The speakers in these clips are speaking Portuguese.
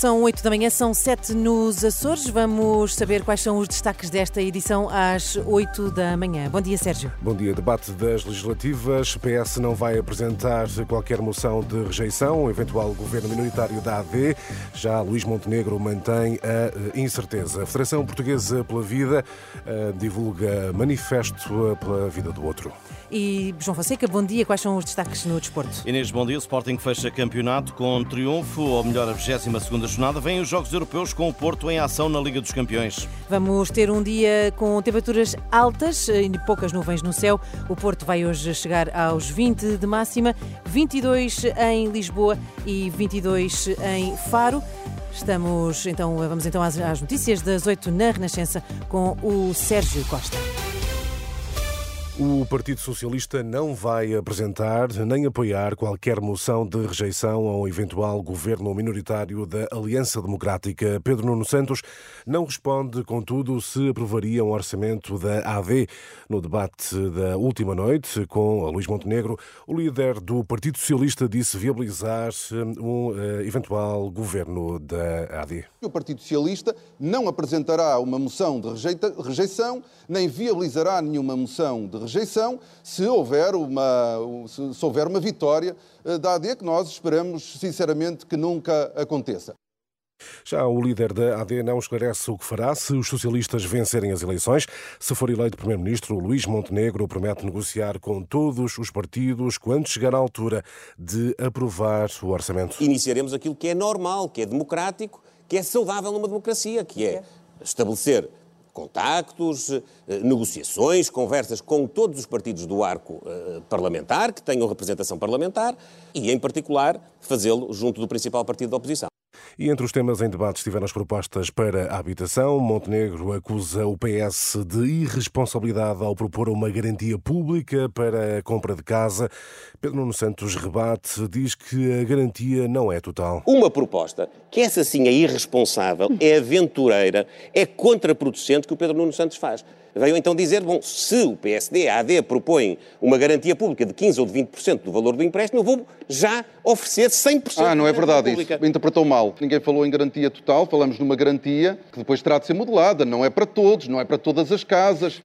São 8 da manhã, são 7 nos Açores. Vamos saber quais são os destaques desta edição às 8 da manhã. Bom dia, Sérgio. Bom dia. Debate das legislativas. PS não vai apresentar qualquer moção de rejeição ao eventual governo minoritário da AD. Já Luís Montenegro mantém a incerteza. A Federação Portuguesa pela Vida eh, divulga manifesto pela vida do outro. E João Fonseca, bom dia. Quais são os destaques no desporto? Inês, bom dia. O Sporting fecha campeonato com triunfo, ou melhor, a 22 jornada. Vêm os Jogos Europeus com o Porto em ação na Liga dos Campeões. Vamos ter um dia com temperaturas altas e poucas nuvens no céu. O Porto vai hoje chegar aos 20 de máxima, 22 em Lisboa e 22 em Faro. Estamos então, vamos então às, às notícias das 8 na Renascença com o Sérgio Costa. O Partido Socialista não vai apresentar nem apoiar qualquer moção de rejeição ao eventual governo minoritário da Aliança Democrática. Pedro Nuno Santos não responde, contudo, se aprovaria um orçamento da AD. No debate da última noite com Luís Montenegro, o líder do Partido Socialista disse viabilizar um eh, eventual governo da AD. O Partido Socialista não apresentará uma moção de rejeição, nem viabilizará nenhuma moção de rejeição rejeição se houver uma, se houver uma vitória eh, da AD, que nós esperamos sinceramente que nunca aconteça. Já o líder da AD não esclarece o que fará se os socialistas vencerem as eleições. Se for eleito Primeiro-Ministro, Luís Montenegro promete negociar com todos os partidos quando chegar à altura de aprovar o orçamento. Iniciaremos aquilo que é normal, que é democrático, que é saudável numa democracia, que é estabelecer contactos, eh, negociações, conversas com todos os partidos do arco eh, parlamentar, que tenham representação parlamentar, e, em particular, fazê-lo junto do principal partido da oposição. E entre os temas em debate estiveram as propostas para a habitação. Montenegro acusa o PS de irresponsabilidade ao propor uma garantia pública para a compra de casa. Pedro Nuno Santos rebate, diz que a garantia não é total. Uma proposta que essa sim é irresponsável, é aventureira, é contraproducente que o Pedro Nuno Santos faz veio então dizer, bom, se o PSD, a AD, propõe uma garantia pública de 15% ou de 20% do valor do empréstimo, eu vou já oferecer 100% Ah, não é verdade isso. Interpretou mal. Ninguém falou em garantia total, falamos numa garantia que depois terá de ser modelada. Não é para todos, não é para todas as casas.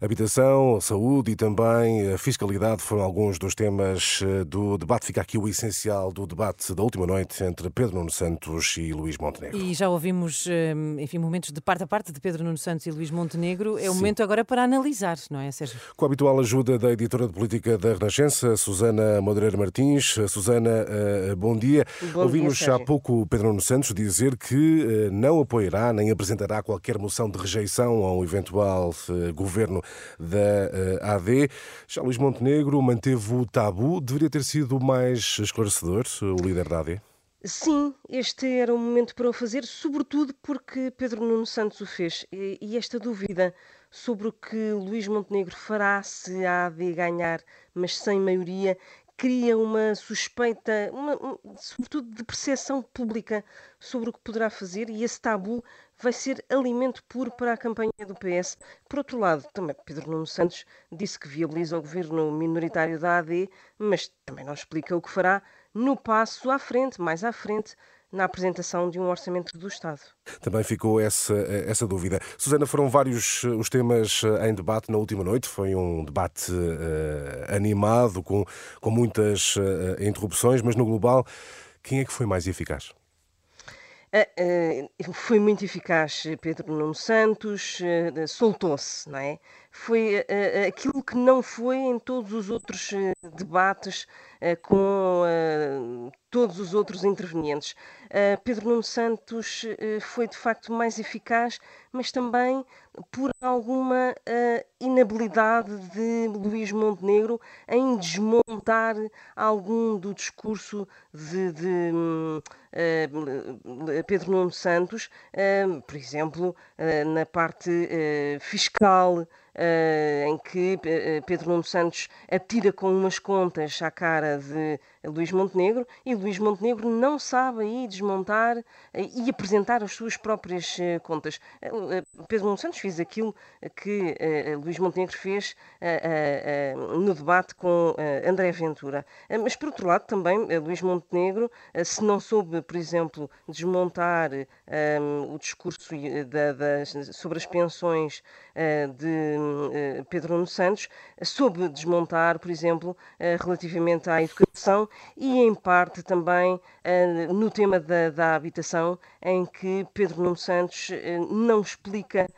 Habitação, saúde e também a fiscalidade foram alguns dos temas eh, do debate. Fica aqui o essencial do debate da última noite entre Pedro Nuno Santos e Luís Montenegro. E já ouvimos, eh, enfim, momentos de parte a parte de Pedro Nuno Santos e Luís Montenegro. É o Sim. momento agora para analisar, não é, Sérgio? Com a habitual ajuda da editora de política da Renascença, Susana Moreira Martins. Susana, eh, bom dia. Bom Ouvimos dia, há pouco Pedro Nuno Santos dizer que não apoiará nem apresentará qualquer moção de rejeição ao eventual governo governo da eh, AD. Já Luís Montenegro manteve o tabu. Deveria ter sido mais esclarecedor, o líder da AD? Sim, este era o momento para o fazer, sobretudo porque Pedro Nuno Santos o fez. E esta dúvida sobre o que Luís Montenegro fará se a AD ganhar, mas sem maioria, cria uma suspeita, uma, sobretudo de percepção pública sobre o que poderá fazer, e esse tabu vai ser alimento puro para a campanha do PS. Por outro lado, também Pedro Nuno Santos disse que viabiliza o governo minoritário da AD, mas também não explica o que fará no passo à frente, mais à frente, na apresentação de um orçamento do Estado. Também ficou essa, essa dúvida. Susana, foram vários eh, os temas eh, em debate na última noite. Foi um debate uh, animado, com, com muitas uh, interrupções, mas no global, quem é que foi mais eficaz? Uh, foi muito eficaz Pedro Nuno Santos, soltou-se, não é? Foi uh, aquilo que não foi em todos os outros uh, debates uh, com todos os outros intervenientes. Pedro Nuno Santos foi de facto mais eficaz, mas também por alguma inabilidade de Luís Montenegro em desmontar algum do discurso de, de Pedro Nuno Santos, por exemplo, na parte fiscal em que uh, Pedro Nuno Santos atira com umas contas à cara de Luís Montenegro e Luís Montenegro não sabe aí desmontar uh, e apresentar as suas próprias contas. Pedro Nuno Santos fez aquilo que Luís Montenegro fez no debate com André Ventura. mas, por outro lado, também Luís Montenegro, se não soube, por exemplo, desmontar o discurso sobre as pensões de eh, Pedro Nuno Santos soube desmontar, por exemplo, eh, relativamente à educação e, em parte, também eh, no tema da, da habitação, em que Pedro Nuno Santos não explica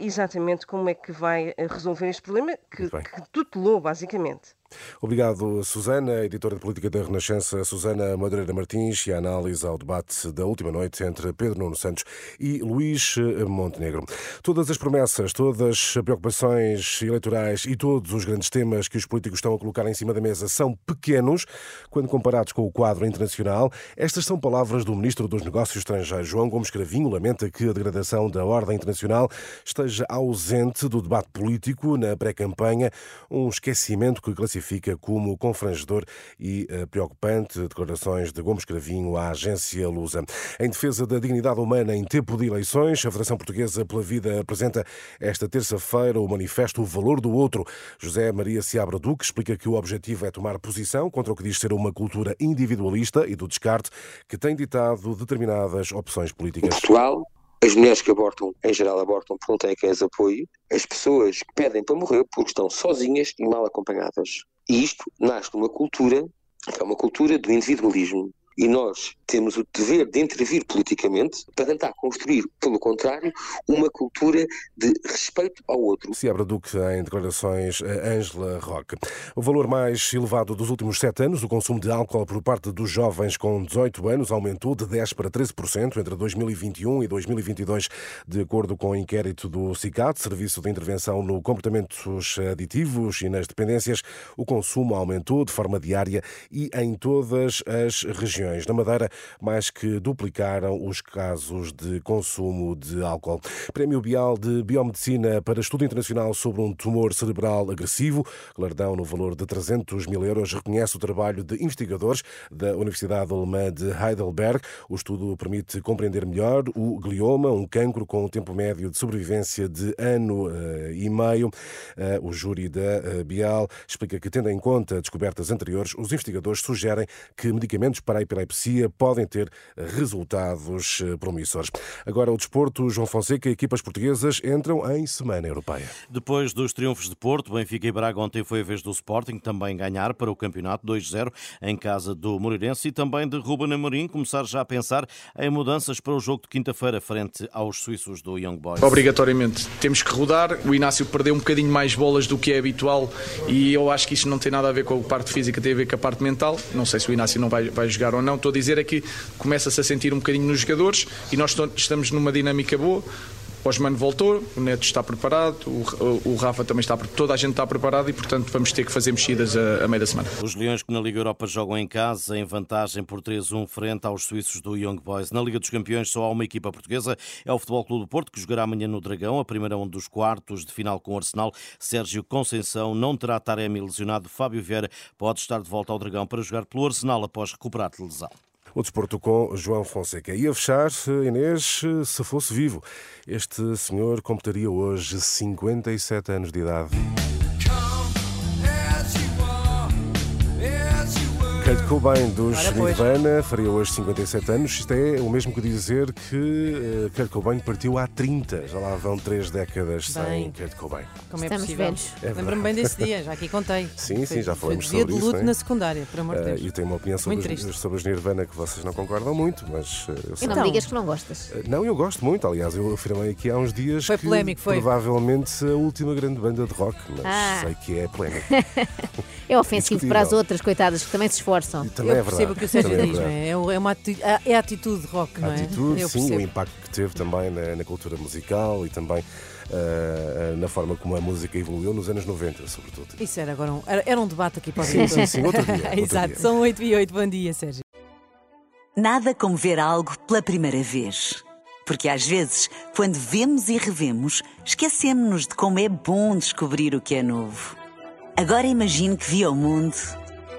exatamente como é que vai resolver este problema, que, que tutelou, basicamente. Obrigado, Susana, editora de política da Renascença, Susana Madureira Martins, e a análise ao debate da última noite entre Pedro Nuno Santos e Luís Montenegro. Todas as promessas, todas as preocupações eleitorais e todos os grandes temas que os políticos estão a colocar em cima da mesa são pequenos quando comparados com o quadro internacional. Estas são palavras do Ministro dos Negócios Estrangeiros, João Gomes Cravinho, lamenta que a degradação da ordem internacional esteja ausente do debate político na pré-campanha, um esquecimento que classifica identifica como confrangedor e eh, preocupante declarações de Gomes Cravinho à agência Lusa. Em defesa da dignidade humana em tempo de eleições, a Federação Portuguesa pela Vida apresenta esta terça-feira o manifesto O Valor do Outro. José Maria Seabra Duque explica que o objetivo é tomar posição contra o que diz ser uma cultura individualista e do descarte que tem ditado determinadas opções políticas. Portugal as mulheres que abortam, em geral, abortam porque não têm quem as apoie. As pessoas que pedem para morrer porque estão sozinhas e mal acompanhadas. E isto nasce de uma cultura, que é uma cultura do individualismo. E nós temos o dever de intervir politicamente para tentar construir, pelo contrário, uma cultura de respeito ao outro. Se abre Duque em declarações a Ângela Roque. O valor mais elevado dos últimos sete anos, o consumo de álcool por parte dos jovens com 18 anos, aumentou de 10% para 13% entre 2021 e 2022, de acordo com o inquérito do CICAT, Serviço de Intervenção no Comportamentos Aditivos e nas Dependências. O consumo aumentou de forma diária e em todas as regiões. Na Madeira, mais que duplicaram os casos de consumo de álcool. Prémio Bial de Biomedicina para Estudo Internacional sobre um tumor cerebral agressivo, galardão no valor de 300 mil euros, reconhece o trabalho de investigadores da Universidade Alemã de Heidelberg. O estudo permite compreender melhor o glioma, um cancro com um tempo médio de sobrevivência de ano eh, e meio. Eh, o júri da eh, Bial explica que, tendo em conta descobertas anteriores, os investigadores sugerem que medicamentos para a epilepsia podem ter resultados eh, promissores. Agora o desporto, João Fonseca, equipas portuguesas entram em semana europeia. Depois dos triunfos de Porto, Benfica e Braga ontem foi a vez do Sporting também ganhar para o campeonato 2-0 em casa do Moreirense e também de Ruben Amorim começar já a pensar em mudanças para o jogo de quinta-feira frente aos suíços do Young Boys. Obrigatoriamente temos que rodar. O Inácio perdeu um bocadinho mais bolas do que é habitual e eu acho que isso não tem nada a ver com a parte física, tem a ver com a parte mental. Não sei se o Inácio não vai, vai jogar ou não. Estou a dizer é que começa-se a sentir um bocadinho nos jogadores e nós estamos numa dinâmica boa. O voltou, o Neto está preparado, o, o, Rafa também está preparado, toda a gente está preparada e, portanto, vamos ter que fazer mexidas a, a meio da semana. Os Leões que na Liga Europa jogam em casa, em vantagem por 3-1 frente aos suíços do Young Boys. Na Liga dos Campeões só há uma equipa portuguesa, é o Futebol Clube do Porto, que jogará amanhã no Dragão, a primeira um dos quartos de final com o Arsenal. Sérgio Conceição não terá Taremi lesionado. Fábio Vieira pode estar de volta ao Dragão para jogar pelo Arsenal após recuperar de lesão o desporto com João Fonseca. E a fechar, Inês, se fosse vivo, este senhor completaria hoje 57 anos de idade. Kurt Cobain dos. Nirvana faria hoje 57 anos. Isto é o mesmo que dizer que uh, Kurt Cobain partiu há 30. Já lá vão três décadas Bem. sem Kurt Cobain. Como é Estamos possível? velhos. É Lembro-me bem desse dia, já aqui contei. Sim, sim, já falamos Foi dia sobre de isso, luto não é? na secundária, por amor de Uh, Deus. e tenho uma opinião sobre os, sobre os Nirvana que vocês não concordam muito, mas uh, eu sei. Então, Então. digas que não gostas. Uh, Não, eu gosto muito. Aliás, eu afirmei aqui há uns dias Foi que polémico, foi. provavelmente a última grande banda de rock, mas Ah. sei que é polémico. É ofensivo para as outras, coitadas, que também se esforçam. E também Eu é percebo verdade. o que o Sérgio é diz, é? É o- É, uma é a atitude rock, não A é? atitude, Eu sim, o percebo. impacto que teve também na, na cultura musical e também ah, na forma como a música evoluiu nos anos 90, sobretudo. Isso era agora um, era, era um debate aqui para o Sim, sim, sim, outro dia, outro Exato, dia. são 8 e 8. Bom dia, Sérgio. Nada como ver algo pela primeira vez. Porque às vezes, quando vemos e revemos, esquecemos-nos de como é bom descobrir o que é novo. Agora imagine que viu o mundo